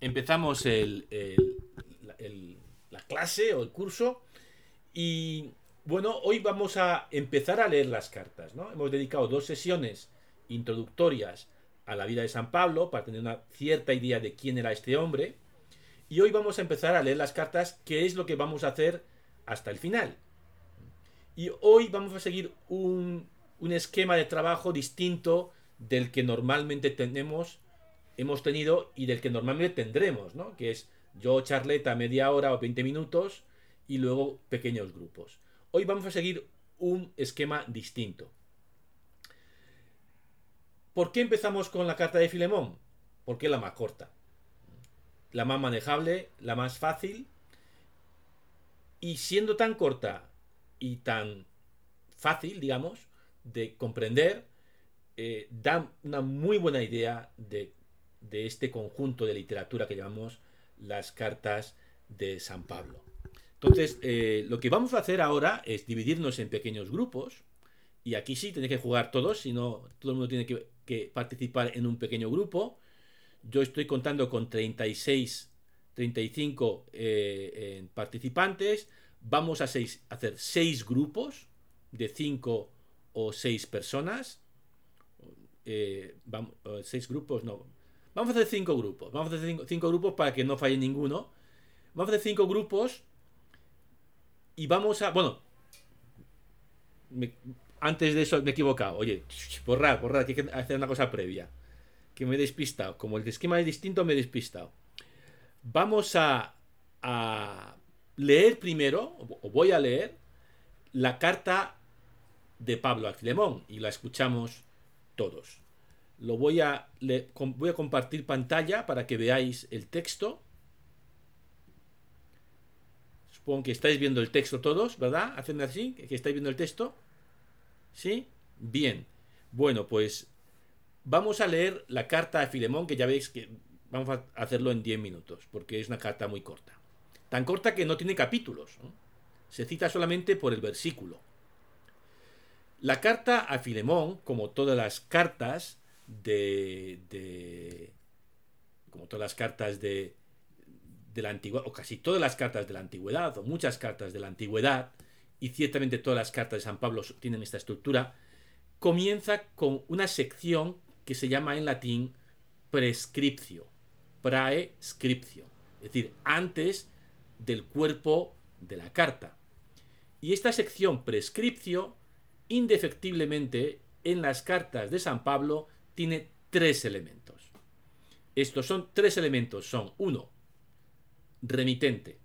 empezamos la clase o el curso y bueno, hoy vamos a empezar a leer las cartas. ¿no? Hemos dedicado dos sesiones introductorias a la vida de San Pablo para tener una cierta idea de quién era este hombre. Y hoy vamos a empezar a leer las cartas, que es lo que vamos a hacer hasta el final. Y hoy vamos a seguir un esquema de trabajo distinto del que normalmente tenemos, hemos tenido y del que normalmente tendremos, ¿no? Que es yo charleta media hora o 20 minutos y luego pequeños grupos. Hoy vamos a seguir un esquema distinto. ¿Por qué empezamos con la carta de Filemón? Porque es la más corta, la más manejable, la más fácil. Y siendo tan corta y tan fácil, digamos, de comprender, eh, da una muy buena idea de, este conjunto de literatura que llamamos las cartas de San Pablo. Entonces, eh, lo que vamos a hacer ahora es dividirnos en pequeños grupos. Y aquí sí tenéis que jugar todos, si no, todo el mundo tiene que, participar en un pequeño grupo. Yo estoy contando con 36, 35 eh, participantes. Vamos a, seis, hacer seis grupos de 5 o 6 personas. Eh, vamos, seis grupos, no. Vamos a hacer cinco grupos. Vamos a hacer cinco, grupos para que no falle ninguno. Vamos a hacer cinco grupos. Y vamos a. Bueno. antes de eso me he equivocado. Oye, borrar, borrar, que hay que hacer una cosa previa. Que me he despistado. Como el esquema es distinto, me he despistado. Vamos a, a leer primero, o voy a leer, la carta de Pablo a Filemón y la escuchamos todos. Lo voy a, voy a compartir pantalla para que veáis el texto. Supongo que estáis viendo el texto todos, ¿verdad? Hacedme así, que estáis viendo el texto. ¿Sí? Bien. Bueno, pues vamos a leer la carta a Filemón, que ya veis que vamos a hacerlo en 10 minutos, porque es una carta muy corta. Tan corta que no tiene capítulos. Se cita solamente por el versículo. La carta a Filemón, como todas las cartas de, como todas las cartas de, de la antigüedad, o casi todas las cartas de la antigüedad, o muchas cartas de la antigüedad, y ciertamente todas las cartas de San Pablo tienen esta estructura, comienza con una sección que se llama en latín prescriptio, praescriptio, es decir, antes del cuerpo de la carta. Y esta sección prescriptio indefectiblemente en las cartas de San Pablo tiene tres elementos. Estos son tres elementos. Son uno, remitente.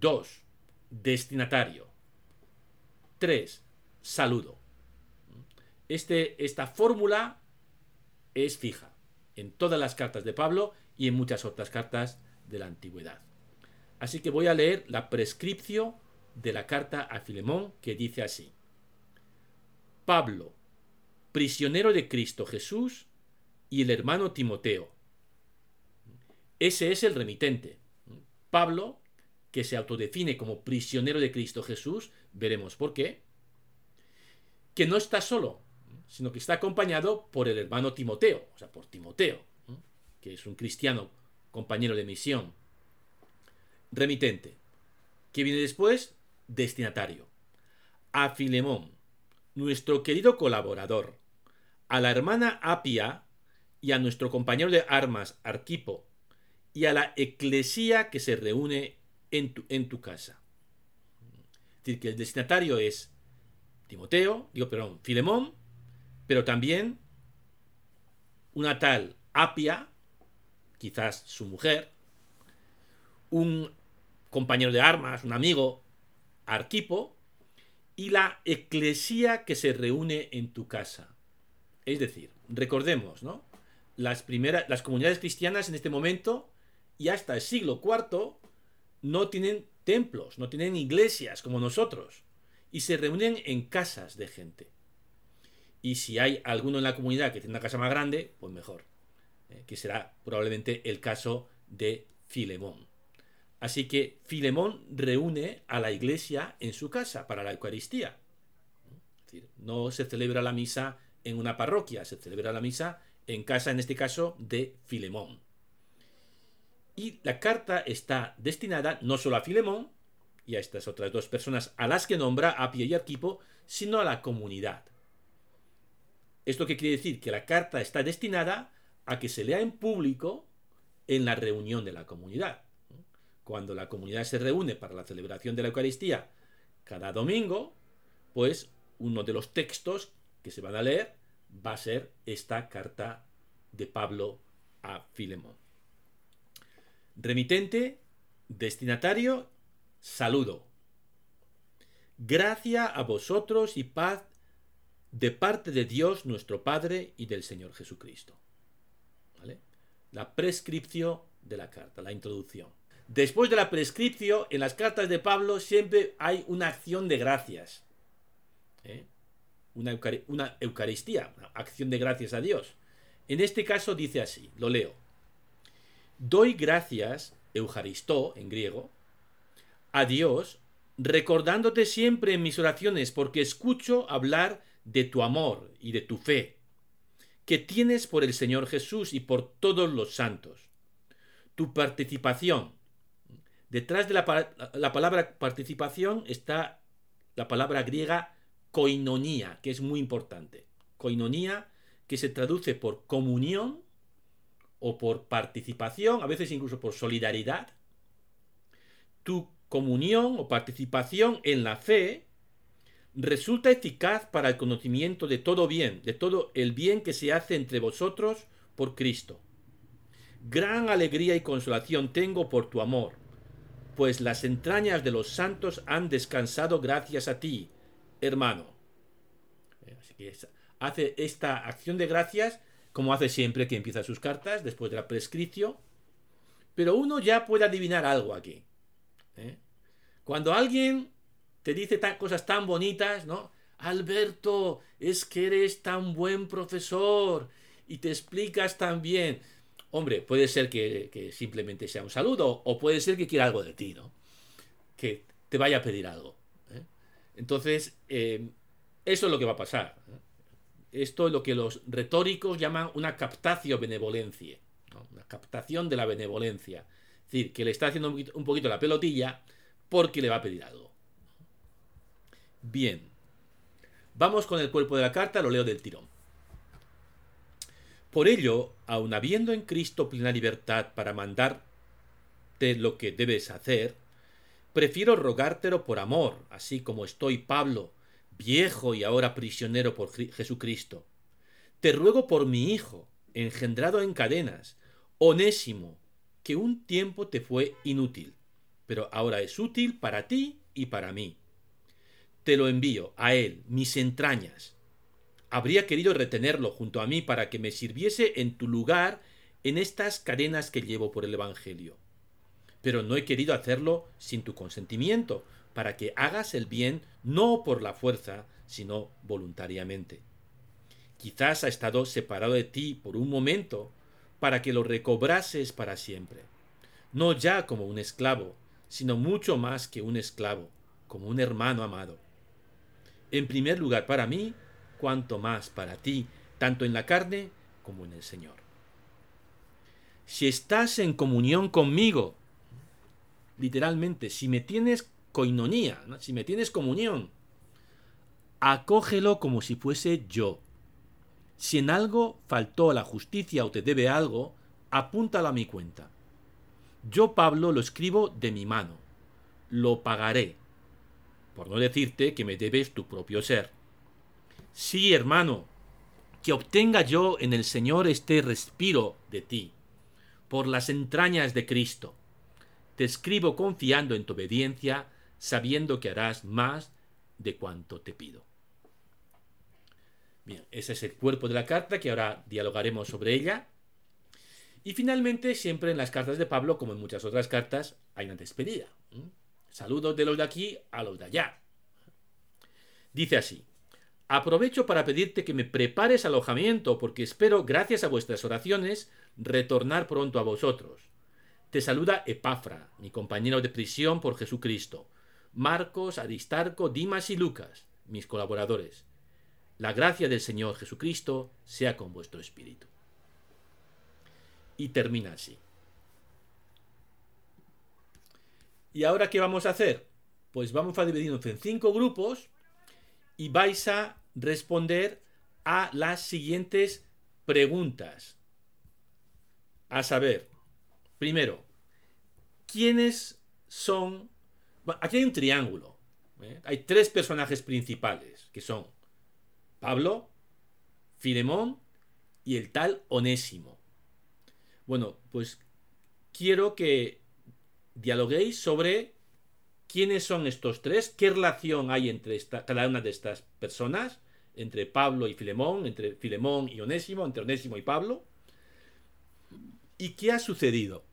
Dos, destinatario. Tres, saludo. Este, esta fórmula es fija en todas las cartas de Pablo y en muchas otras cartas de la antigüedad. Así que voy a leer la prescripción de la carta a Filemón que dice así. Pablo, prisionero de Cristo Jesús, y el hermano Timoteo. Ese es el remitente. Pablo, que se autodefine como prisionero de Cristo Jesús, veremos por qué, que no está solo, sino que está acompañado por el hermano Timoteo, o sea, por Timoteo, que es un cristiano compañero de misión. Remitente. ¿Qué viene después? Destinatario. A Filemón, nuestro querido colaborador, a la hermana Apia y a nuestro compañero de armas Arquipo, y a la eclesía que se reúne en tu, en tu casa. Es decir, que el destinatario es Timoteo, digo, perdón, Filemón, pero también una tal Apia, quizás su mujer, un compañero de armas, un amigo, Arquipo, y la eclesía que se reúne en tu casa. Es decir, recordemos, ¿no? Las primeras, las comunidades cristianas en este momento y hasta el siglo IV no tienen templos, no tienen iglesias como nosotros y se reúnen en casas de gente. Y si hay alguno en la comunidad que tiene una casa más grande, pues mejor, ¿eh? que será probablemente el caso de Filemón. Así que Filemón reúne a la iglesia en su casa para la Eucaristía. no se celebra la misa en una parroquia, se celebra la misa en casa, en este caso, de Filemón. Y la carta está destinada no solo a Filemón y a estas otras dos personas a las que nombra Apia y Arquipo, sino a la comunidad. ¿Esto qué quiere decir? Que la carta está destinada a que se lea en público en la reunión de la comunidad. Cuando la comunidad se reúne para la celebración de la Eucaristía cada domingo, pues uno de los textos que se van a leer va a ser esta carta de Pablo a Filemón. Remitente, destinatario, saludo. Gracia a vosotros y paz de parte de Dios nuestro Padre y del Señor Jesucristo. La prescripción de la carta, la introducción. Después de la prescripción, en las cartas de Pablo siempre hay una acción de gracias. ¿eh? Una, una Eucaristía, una acción de gracias a Dios. En este caso dice así, lo leo. Doy gracias, Eucaristó en griego, a Dios, recordándote siempre en mis oraciones, porque escucho hablar de tu amor y de tu fe, que tienes por el Señor Jesús y por todos los santos. Tu participación. Detrás de la, la palabra participación está la palabra griega koinonía, que es muy importante. Koinonía, que se traduce por comunión o por participación, a veces incluso por solidaridad. Tu comunión o participación en la fe resulta eficaz para el conocimiento de todo bien, de todo el bien que se hace entre vosotros por Cristo. Gran alegría y consolación tengo por tu amor, pues las entrañas de los santos han descansado gracias a ti, hermano. Así que hace esta acción de gracias como hace siempre que empieza sus cartas, después de la prescripción. Pero uno ya puede adivinar algo aquí. ¿eh? Cuando alguien te dice cosas tan bonitas, ¿no? Alberto, es que eres tan buen profesor y te explicas tan bien. Hombre, puede ser que, simplemente sea un saludo o puede ser que quiera algo de ti, ¿no? Que te vaya a pedir algo. Entonces, eh, eso es lo que va a pasar. Esto es lo que los retóricos llaman una captatio benevolencia, una captación de la benevolencia. Es decir, que le está haciendo un poquito la pelotilla porque le va a pedir algo. Bien. Vamos con el cuerpo de la carta, lo leo del tirón. Por ello, aun habiendo en Cristo plena libertad para mandarte lo que debes hacer, prefiero rogártelo por amor, así como estoy Pablo, viejo y ahora prisionero por Jesucristo. Te ruego por mi Hijo, engendrado en cadenas, onésimo, que un tiempo te fue inútil, pero ahora es útil para ti y para mí. Te lo envío a él, mis entrañas. Habría querido retenerlo junto a mí para que me sirviese en tu lugar en estas cadenas que llevo por el Evangelio. Pero no he querido hacerlo sin tu consentimiento, para que hagas el bien no por la fuerza, sino voluntariamente. Quizás ha estado separado de ti por un momento, para que lo recobrases para siempre, no ya como un esclavo, sino mucho más que un esclavo, como un hermano amado. En primer lugar para mí, cuanto más para ti, tanto en la carne como en el Señor. Si estás en comunión conmigo, literalmente, si me tienes coinonía, si me tienes comunión, acógelo como si fuese yo. Si en algo faltó la justicia o te debe algo, apúntalo a mi cuenta. Yo, Pablo, lo escribo de mi mano. Lo pagaré. Por no decirte que me debes tu propio ser. Sí, hermano, que obtenga yo en el Señor este respiro de ti, por las entrañas de Cristo. Te escribo confiando en tu obediencia, sabiendo que harás más de cuanto te pido. Bien, ese es el cuerpo de la carta que ahora dialogaremos sobre ella. Y finalmente, siempre en las cartas de Pablo, como en muchas otras cartas, hay una despedida. Saludos de los de aquí a los de allá. Dice así, aprovecho para pedirte que me prepares alojamiento, porque espero, gracias a vuestras oraciones, retornar pronto a vosotros. Te saluda Epafra, mi compañero de prisión por Jesucristo Marcos, Aristarco, Dimas y Lucas, mis colaboradores. La gracia del Señor Jesucristo sea con vuestro espíritu. Y termina así. ¿Y ahora qué vamos a hacer? Pues vamos a dividirnos en cinco grupos y vais a responder a las siguientes preguntas. A saber, primero, ¿quiénes son... aquí hay un triángulo. ¿eh? Hay tres personajes principales, que son Pablo, Filemón y el tal Onésimo. Bueno, pues quiero que dialoguéis sobre quiénes son estos tres, qué relación hay entre cada una de estas personas, entre Pablo y Filemón, entre Filemón y Onésimo, entre Onésimo y Pablo, y qué ha sucedido.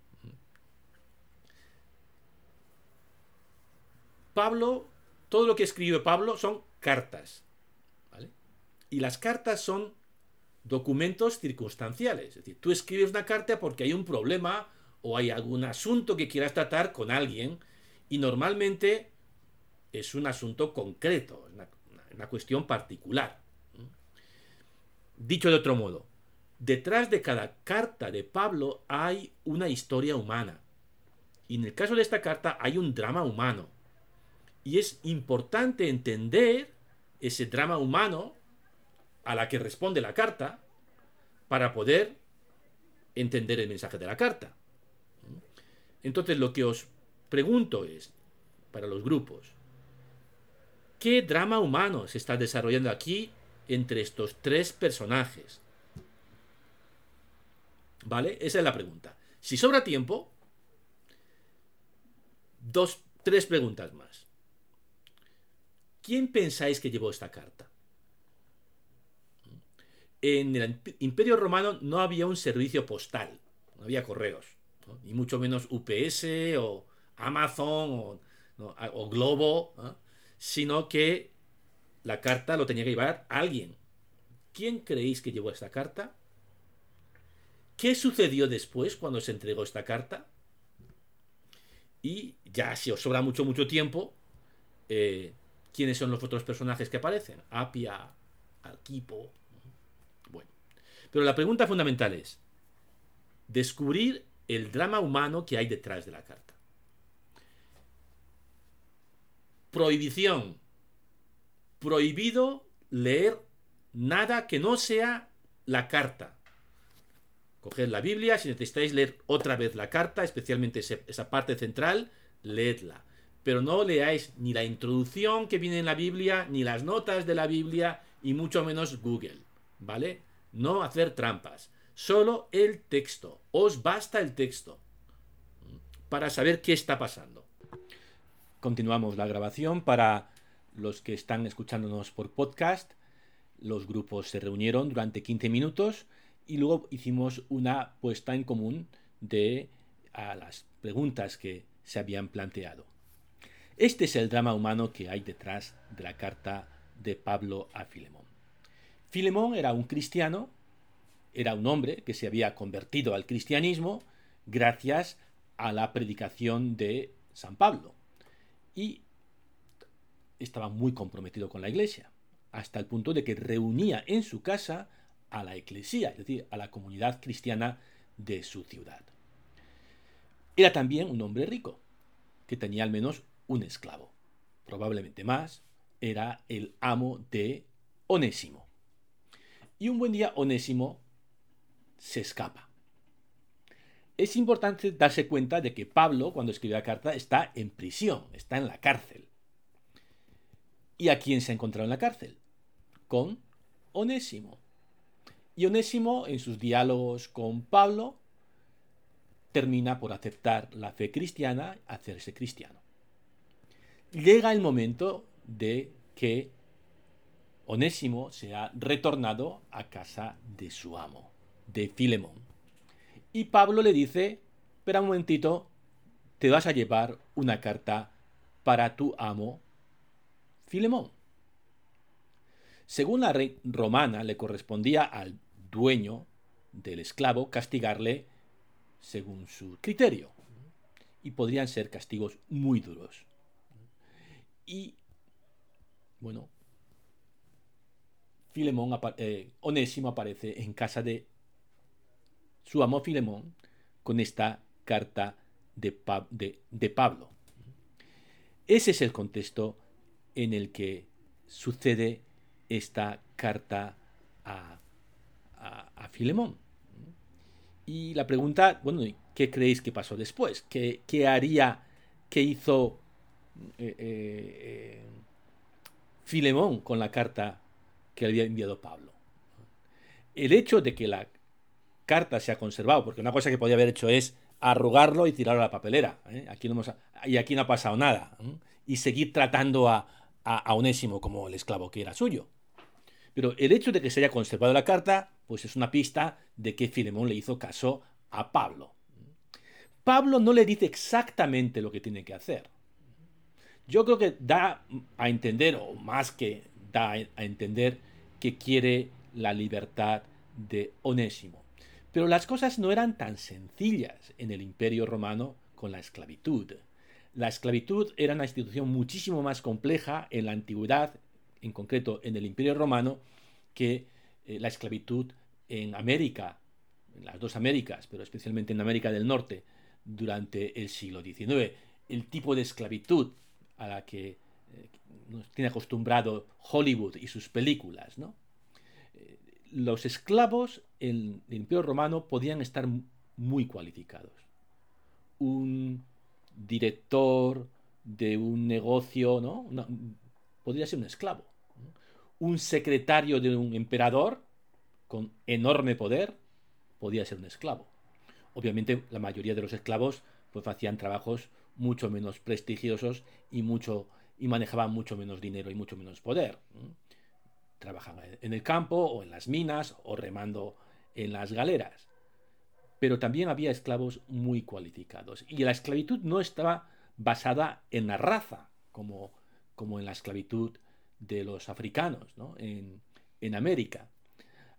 Pablo, todo lo que escribe Pablo son cartas. Y las cartas son documentos circunstanciales. Es decir, tú escribes una carta porque hay un problema o hay algún asunto que quieras tratar con alguien y normalmente es un asunto concreto, una cuestión particular. Dicho de otro modo, detrás de cada carta de Pablo hay una historia humana. Y en el caso de esta carta hay un drama humano. Y es importante entender ese drama humano a la que responde la carta para poder entender el mensaje de la carta. Entonces lo que os pregunto es, para los grupos, ¿qué drama humano se está desarrollando aquí entre estos tres personajes? ¿Vale? Esa es la pregunta. Si sobra tiempo, dos, tres preguntas más. ¿Quién pensáis que llevó esta carta? en el Imperio Romano no había un servicio postal, no había correos, ni mucho menos UPS o Amazon o, Globo, sino que la carta lo tenía que llevar alguien. ¿Quién creéis que llevó esta carta? ¿Qué sucedió después cuando se entregó esta carta? Y ya si os sobra mucho, mucho tiempo, eh, ¿quiénes son los otros personajes que aparecen? Apia, Arquipo, pero la pregunta fundamental es descubrir el drama humano que hay detrás de la carta. Prohibición. Prohibido leer nada que no sea la carta. Coged la Biblia, si necesitáis leer otra vez la carta, especialmente esa parte central, leedla. Pero no leáis ni la introducción que viene en la Biblia, ni las notas de la Biblia, y mucho menos Google. ¿Vale? no hacer trampas, solo el texto. Os basta el texto para saber qué está pasando. Continuamos la grabación para los que están escuchándonos por podcast. Los grupos se reunieron durante 15 minutos y luego hicimos una puesta en común de a las preguntas que se habían planteado. Este es el drama humano que hay detrás de la carta de Pablo a Filemón. Filemón era un cristiano, era un hombre que se había convertido al cristianismo gracias a la predicación de San Pablo. Y estaba muy comprometido con la iglesia, hasta el punto de que reunía en su casa a la iglesia, es decir, a la comunidad cristiana de su ciudad. Era también un hombre rico, que tenía al menos un esclavo, probablemente más, era el amo de Onésimo. Y un buen día Onésimo se escapa. Es importante darse cuenta de que Pablo, cuando escribe la carta, está en prisión, está en la cárcel. ¿Y a quién se ha encontrado en la cárcel? Con Onésimo. Y Onésimo, en sus diálogos con Pablo, termina por aceptar la fe cristiana, hacerse cristiano. Llega el momento de que Onésimo se ha retornado a casa de su amo, de Filemón. Y Pablo le dice, espera un momentito, te vas a llevar una carta para tu amo, Filemón. Según la ley romana, le correspondía al dueño del esclavo castigarle según su criterio. Y podrían ser castigos muy duros. Y, bueno, Filemón, eh, Onésimo aparece en casa de su amo Filemón con esta carta de, de, Pablo. ese es el contexto en el que sucede esta carta a, a, Filemón. Y la pregunta, bueno, ¿qué creéis que pasó después? ¿Qué, qué haría, qué hizo eh, eh, Filemón con la carta que había enviado Pablo? El hecho de que la carta se ha conservado, porque una cosa que podía haber hecho es arrugarlo y tirarlo a la papelera. ¿eh? Aquí no y aquí no ha pasado nada. Y seguir tratando a, a, Onésimo como el esclavo que era suyo. Pero el hecho de que se haya conservado la carta, pues es una pista de que Filemón le hizo caso a Pablo. Pablo no le dice exactamente lo que tiene que hacer. Yo creo que da a entender, o más que da a entender, que quiere la libertad de Onésimo. Pero las cosas no eran tan sencillas en el imperio romano con la esclavitud. La esclavitud era una institución muchísimo más compleja en la antigüedad, en concreto en el Imperio Romano, que eh, la esclavitud en América, en las dos Américas, pero especialmente en América del Norte, durante el siglo XIX. El tipo de esclavitud a la que eh, nos tiene acostumbrado Hollywood y sus películas. ¿no? Eh, los esclavos en el Imperio Romano podían estar muy cualificados. Un director de un negocio, ¿no? podría ser un esclavo. Un secretario de un emperador con enorme poder podría ser un esclavo. Obviamente la mayoría de los esclavos pues hacían trabajos mucho menos prestigiosos y mucho y manejaban mucho menos dinero y mucho menos poder. Trabajaban en el campo o en las minas o remando en las galeras pero también había esclavos muy cualificados. Y la esclavitud no estaba basada en la raza, como, como en la esclavitud de los africanos en, América.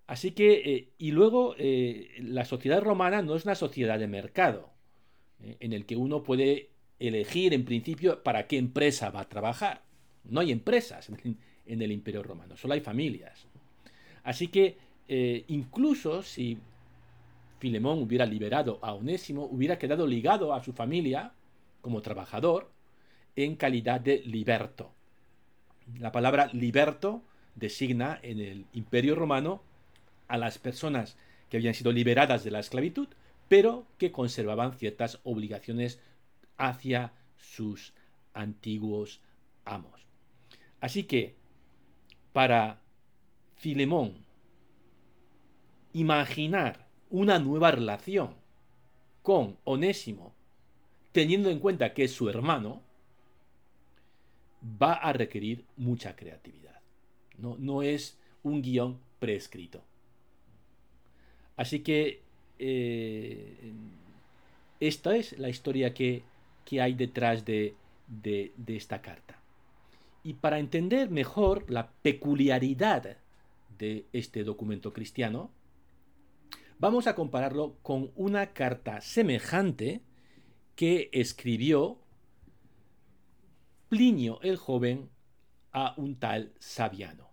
Así que, eh, y luego, eh, la sociedad romana no es una sociedad de mercado, eh, en el que uno puede elegir en principio para qué empresa va a trabajar. No hay empresas en, el imperio romano, solo hay familias. Así que, incluso si Filemón hubiera liberado a Onésimo, hubiera quedado ligado a su familia como trabajador en calidad de liberto. La palabra liberto designa en el imperio romano a las personas que habían sido liberadas de la esclavitud, pero que conservaban ciertas obligaciones hacia sus antiguos amos. Así que, para Filemón, imaginar una nueva relación con Onésimo, teniendo en cuenta que es su hermano, va a requerir mucha creatividad. No, no es un guion prescrito. Así que eh, esta es la historia que, hay detrás de, de esta carta. Y para entender mejor la peculiaridad de este documento cristiano, vamos a compararlo con una carta semejante que escribió Plinio el joven a un tal Sabiano.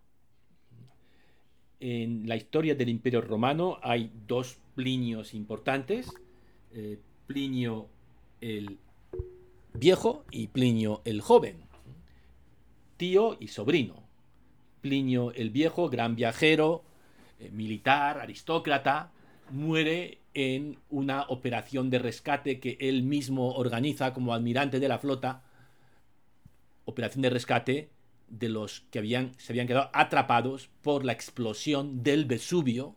En la historia del Imperio Romano hay dos Plinios importantes, eh, Plinio el viejo y Plinio el joven, tío y sobrino. Plinio el viejo, gran viajero, eh, militar, aristócrata, muere en una operación de rescate que él mismo organiza como almirante de la flota, operación de rescate de los que habían, se habían quedado atrapados por la explosión del Vesubio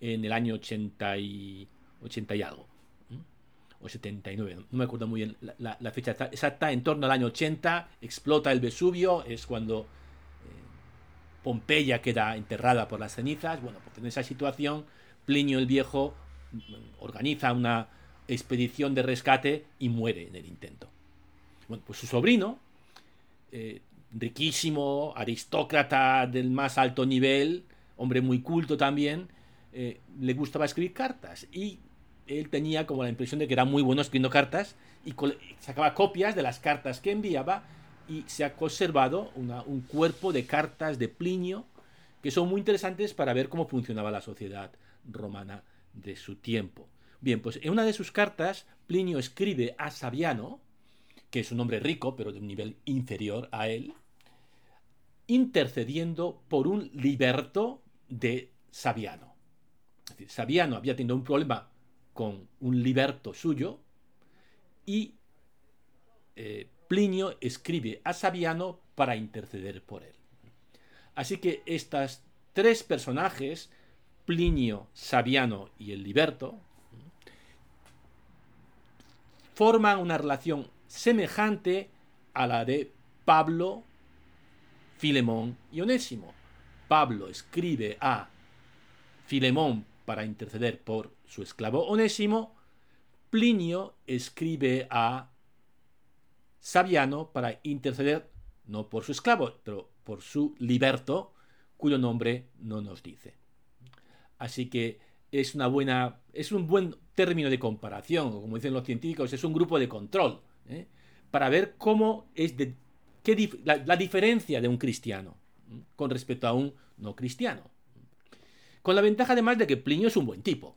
en el año 80 y, 80 y algo, o 79, no me acuerdo muy bien la, fecha exacta, en torno al año 80 explota el Vesubio, es cuando eh, Pompeya queda enterrada por las cenizas, bueno, pues en esa situación Plinio el Viejo organiza una expedición de rescate y muere en el intento. Bueno, pues su sobrino, eh, riquísimo, aristócrata del más alto nivel, hombre muy culto también, eh, le gustaba escribir cartas y él tenía como la impresión de que era muy bueno escribiendo cartas y sacaba copias de las cartas que enviaba y se ha conservado un cuerpo de cartas de Plinio que son muy interesantes para ver cómo funcionaba la sociedad romana de su tiempo. Bien, pues en una de sus cartas, Plinio escribe a Sabiano que es un hombre rico, pero de un nivel inferior a él, intercediendo por un liberto de Sabiano. Es decir, Sabiano había tenido un problema con un liberto suyo y eh, Plinio escribe a Sabiano para interceder por él. Así que estas tres personajes, Plinio, Sabiano y el liberto, forman una relación semejante a la de Pablo, Filemón y Onésimo. Pablo escribe a Filemón para interceder por su esclavo Onésimo, Plinio escribe a Sabiano para interceder no por su esclavo, pero por su liberto, cuyo nombre no nos dice. Así que es una buena, es un buen término de comparación, o como dicen los científicos, es un grupo de control, ¿eh? para ver cómo es qué la, diferencia de un cristiano con respecto a un no cristiano. Con la ventaja además de que Plinio es un buen tipo.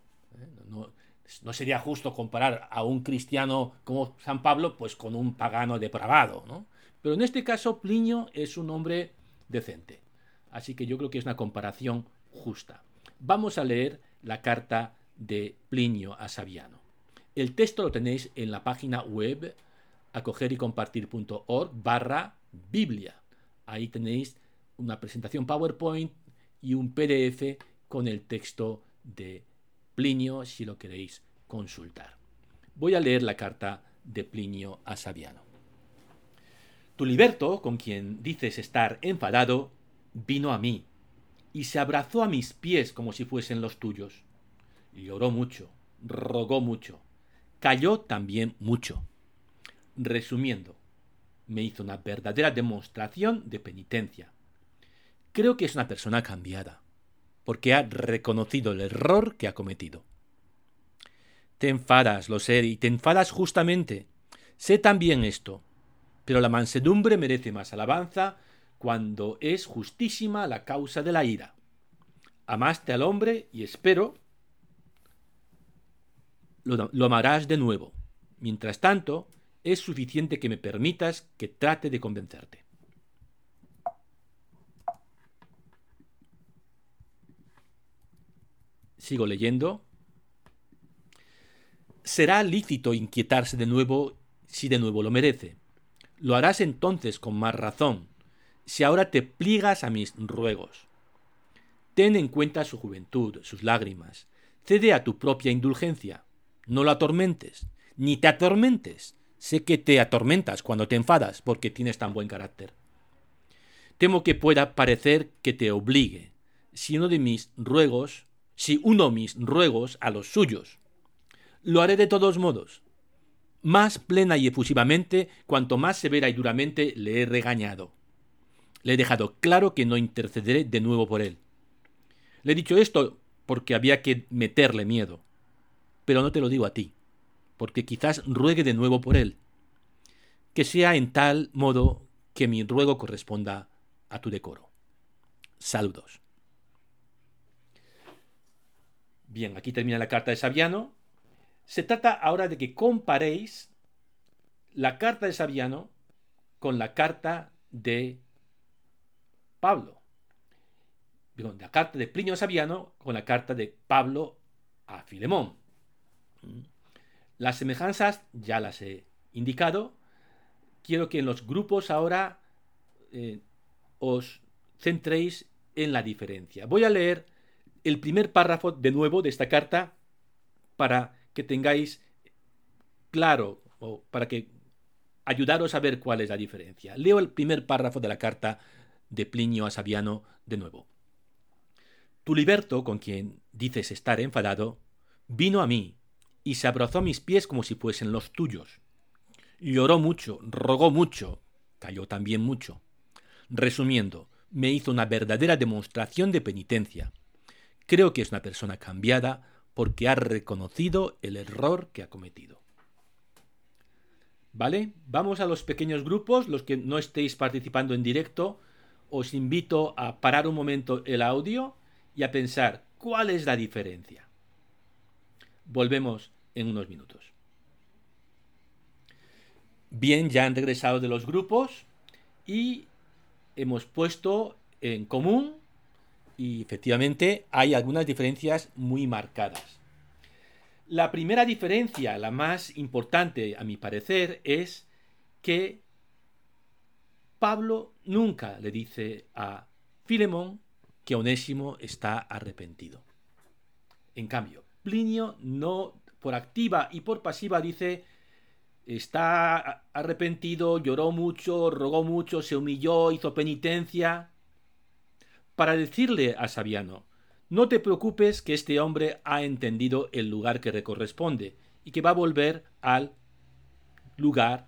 No, sería justo comparar a un cristiano como San Pablo pues con un pagano depravado. ¿no? Pero en este caso Plinio es un hombre decente. Así que yo creo que es una comparación justa. Vamos a leer la carta de Plinio a Sabiano. El texto lo tenéis en la página web acogerycompartir.org barra Biblia. Ahí tenéis una presentación PowerPoint y un PDF con el texto de Plinio si lo queréis consultar. Voy a leer la carta de Plinio a Sabiano. Tu liberto, con quien dices estar enfadado, vino a mí y se abrazó a mis pies como si fuesen los tuyos. Lloró mucho, rogó mucho, cayó también mucho. Resumiendo, me hizo una verdadera demostración de penitencia. Creo que es una persona cambiada, porque ha reconocido el error que ha cometido. Te enfadas, lo sé, y te enfadas justamente. Sé también esto, pero la mansedumbre merece más alabanza cuando es justísima la causa de la ira. Amaste al hombre y espero lo, amarás de nuevo. Mientras tanto, es suficiente que me permitas que trate de convencerte. Sigo leyendo. Será lícito inquietarse de nuevo si de nuevo lo merece. Lo harás entonces con más razón, si ahora te pliegas a mis ruegos. Ten en cuenta su juventud, sus lágrimas. Cede a tu propia indulgencia. No lo atormentes, ni te atormentes. Sé que te atormentas cuando te enfadas porque tienes tan buen carácter. Temo que pueda parecer que te obligue, si uno de mis ruegos, si uno mis ruegos a los suyos. Lo haré de todos modos, más plena y efusivamente cuanto más severa y duramente le he regañado. Le he dejado claro que no intercederé de nuevo por él. Le he dicho esto porque había que meterle miedo. Pero no te lo digo a ti, porque quizás ruegue de nuevo por él. Que sea en tal modo que mi ruego corresponda a tu decoro. Saludos. Bien, aquí termina la carta de Sabiano. Se trata ahora de que comparéis la carta de Sabiano con la carta de Pablo. la carta de Plinio Sabiano con la carta de Pablo a Filemón. Las semejanzas ya las he indicado. Quiero que en los grupos ahora eh, os centréis en la diferencia. Voy a leer el primer párrafo de nuevo de esta carta para que tengáis claro o para que ayudaros a ver cuál es la diferencia. Leo el primer párrafo de la carta de Plinio a Sabiano de nuevo. Tu liberto, con quien dices estar enfadado, vino a mí y se abrazó a mis pies como si fuesen los tuyos. Lloró mucho, rogó mucho, cayó también mucho. Resumiendo, me hizo una verdadera demostración de penitencia. Creo que es una persona cambiada porque ha reconocido el error que ha cometido. ¿Vale? Vamos a los pequeños grupos, los que no estéis participando en directo, os invito a parar un momento el audio y a pensar cuál es la diferencia. Volvemos en unos minutos. Bien, ya han regresado de los grupos y hemos puesto en común y efectivamente hay algunas diferencias muy marcadas. La primera diferencia, la más importante a mi parecer, es que Pablo nunca le dice a Filemón que Onésimo está arrepentido. En cambio, Plinio no por activa y por pasiva dice está arrepentido, lloró mucho, rogó mucho, se humilló, hizo penitencia, para decirle a Sabiano, no te preocupes que este hombre ha entendido el lugar que le corresponde y que va a volver al lugar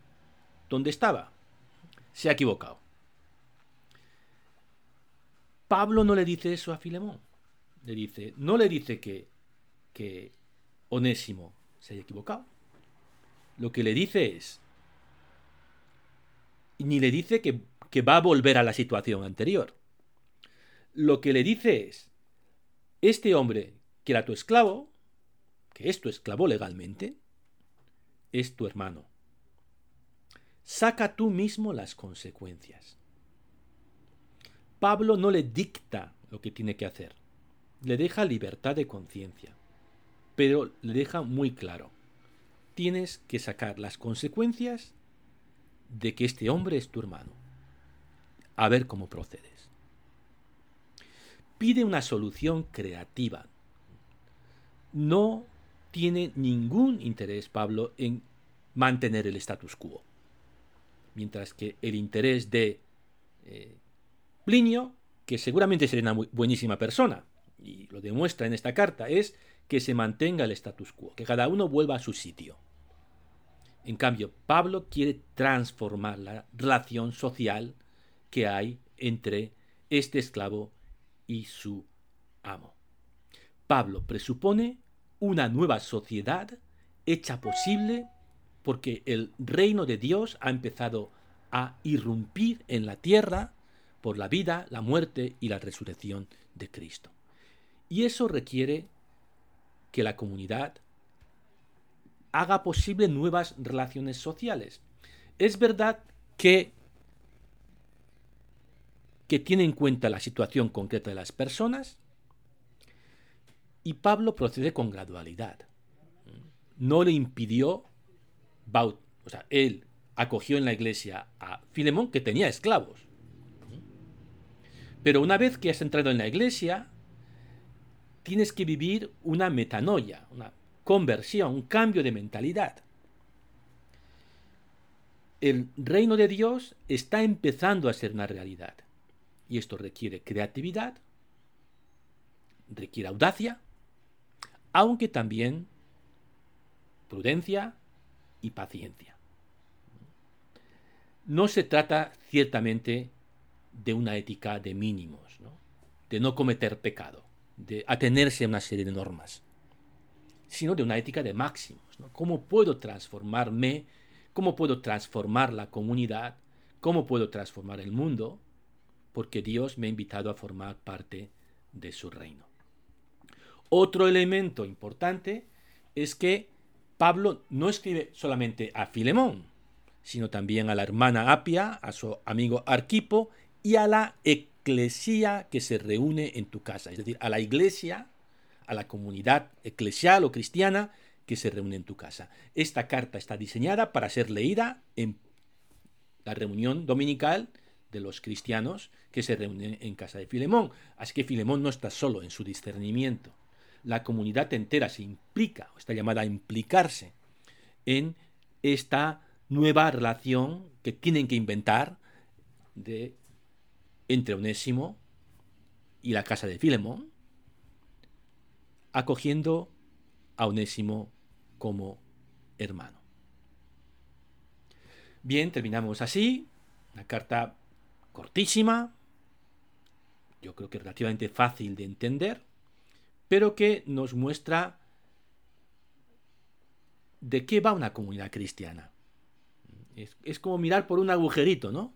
donde estaba. Se ha equivocado. Pablo no le dice eso a Filemón. Le dice, no le dice que, que Onésimo se haya equivocado lo que le dice es, ni le dice que va a volver a la situación anterior. Lo que le dice es, este hombre que era tu esclavo, que es tu esclavo legalmente, es tu hermano. Saca tú mismo las consecuencias. Pablo no le dicta lo que tiene que hacer, le deja libertad de conciencia, pero le deja muy claro tienes que sacar las consecuencias de que este hombre es tu hermano. A ver cómo procedes. Pide una solución creativa. No tiene ningún interés Pablo en mantener el status quo. Mientras que el interés de eh, Plinio, que seguramente sería una buenísima persona, y lo demuestra en esta carta, es que se mantenga el status quo, que cada uno vuelva a su sitio. En cambio, Pablo quiere transformar la relación social que hay entre este esclavo y su amo. Pablo presupone una nueva sociedad hecha posible porque el reino de Dios ha empezado a irrumpir en la tierra por la vida, la muerte y la resurrección de Cristo. Y eso requiere que la comunidad haga posible nuevas relaciones sociales. Es verdad que, que tiene en cuenta la situación concreta de las personas y Pablo procede con gradualidad. No le impidió, o sea, él acogió en la iglesia a Filemón que tenía esclavos. Pero una vez que has entrado en la iglesia, tienes que vivir una metanoia, una conversión, un cambio de mentalidad. El reino de Dios está empezando a ser una realidad. Y esto requiere creatividad, requiere audacia, aunque también prudencia y paciencia. No se trata ciertamente de una ética de mínimos, de no cometer pecado, de atenerse a una serie de normas sino de una ética de máximos. ¿Cómo puedo transformarme? ¿Cómo puedo transformar la comunidad? ¿Cómo puedo transformar el mundo? Porque Dios me ha invitado a formar parte de su reino. Otro elemento importante es que Pablo no escribe solamente a Filemón, sino también a la hermana Apia, a su amigo Arquipo y a la eclesía que se reúne en tu casa, es decir, a la iglesia a la comunidad eclesial o cristiana que se reúne en tu casa. Esta carta está diseñada para ser leída en la reunión dominical de los cristianos que se reúnen en casa de Filemón. Así que Filemón no está solo en su discernimiento. La comunidad entera se implica, o está llamada a implicarse en esta nueva relación que tienen que inventar de, entre Onésimo y la casa de Filemón, acogiendo a Onésimo como hermano. Bien, terminamos así. Una carta cortísima, yo creo que relativamente fácil de entender, pero que nos muestra de qué va una comunidad cristiana. Es, como mirar por un agujerito, ¿no?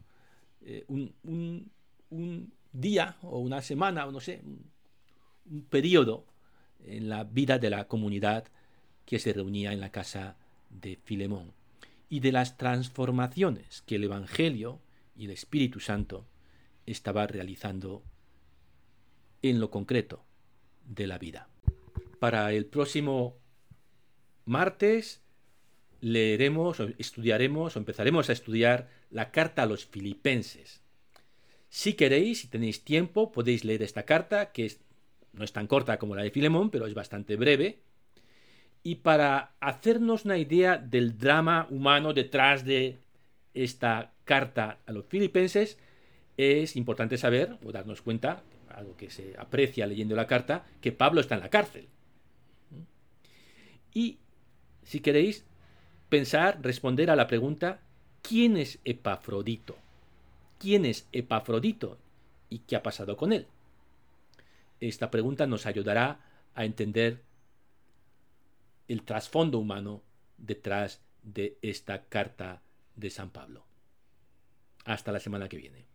Eh, un, día o una semana, o no sé, un, un periodo en la vida de la comunidad que se reunía en la casa de Filemón. y de las transformaciones que el Evangelio y el Espíritu Santo estaba realizando en lo concreto de la vida. Para el próximo martes leeremos o estudiaremos o empezaremos a estudiar la carta a los filipenses. Si queréis, si tenéis tiempo, podéis leer esta carta, que no es tan corta como la de Filemón, pero es bastante breve. Y para hacernos una idea del drama humano detrás de esta carta a los filipenses, es importante saber o darnos cuenta, algo que se aprecia leyendo la carta, que Pablo está en la cárcel. Y, si queréis, pensar, responder a la pregunta, ¿quién es Epafrodito? ¿Quién es Epafrodito? ¿Y qué ha pasado con él? Esta pregunta nos ayudará a entender el trasfondo humano detrás de esta carta de San Pablo. Hasta la semana que viene.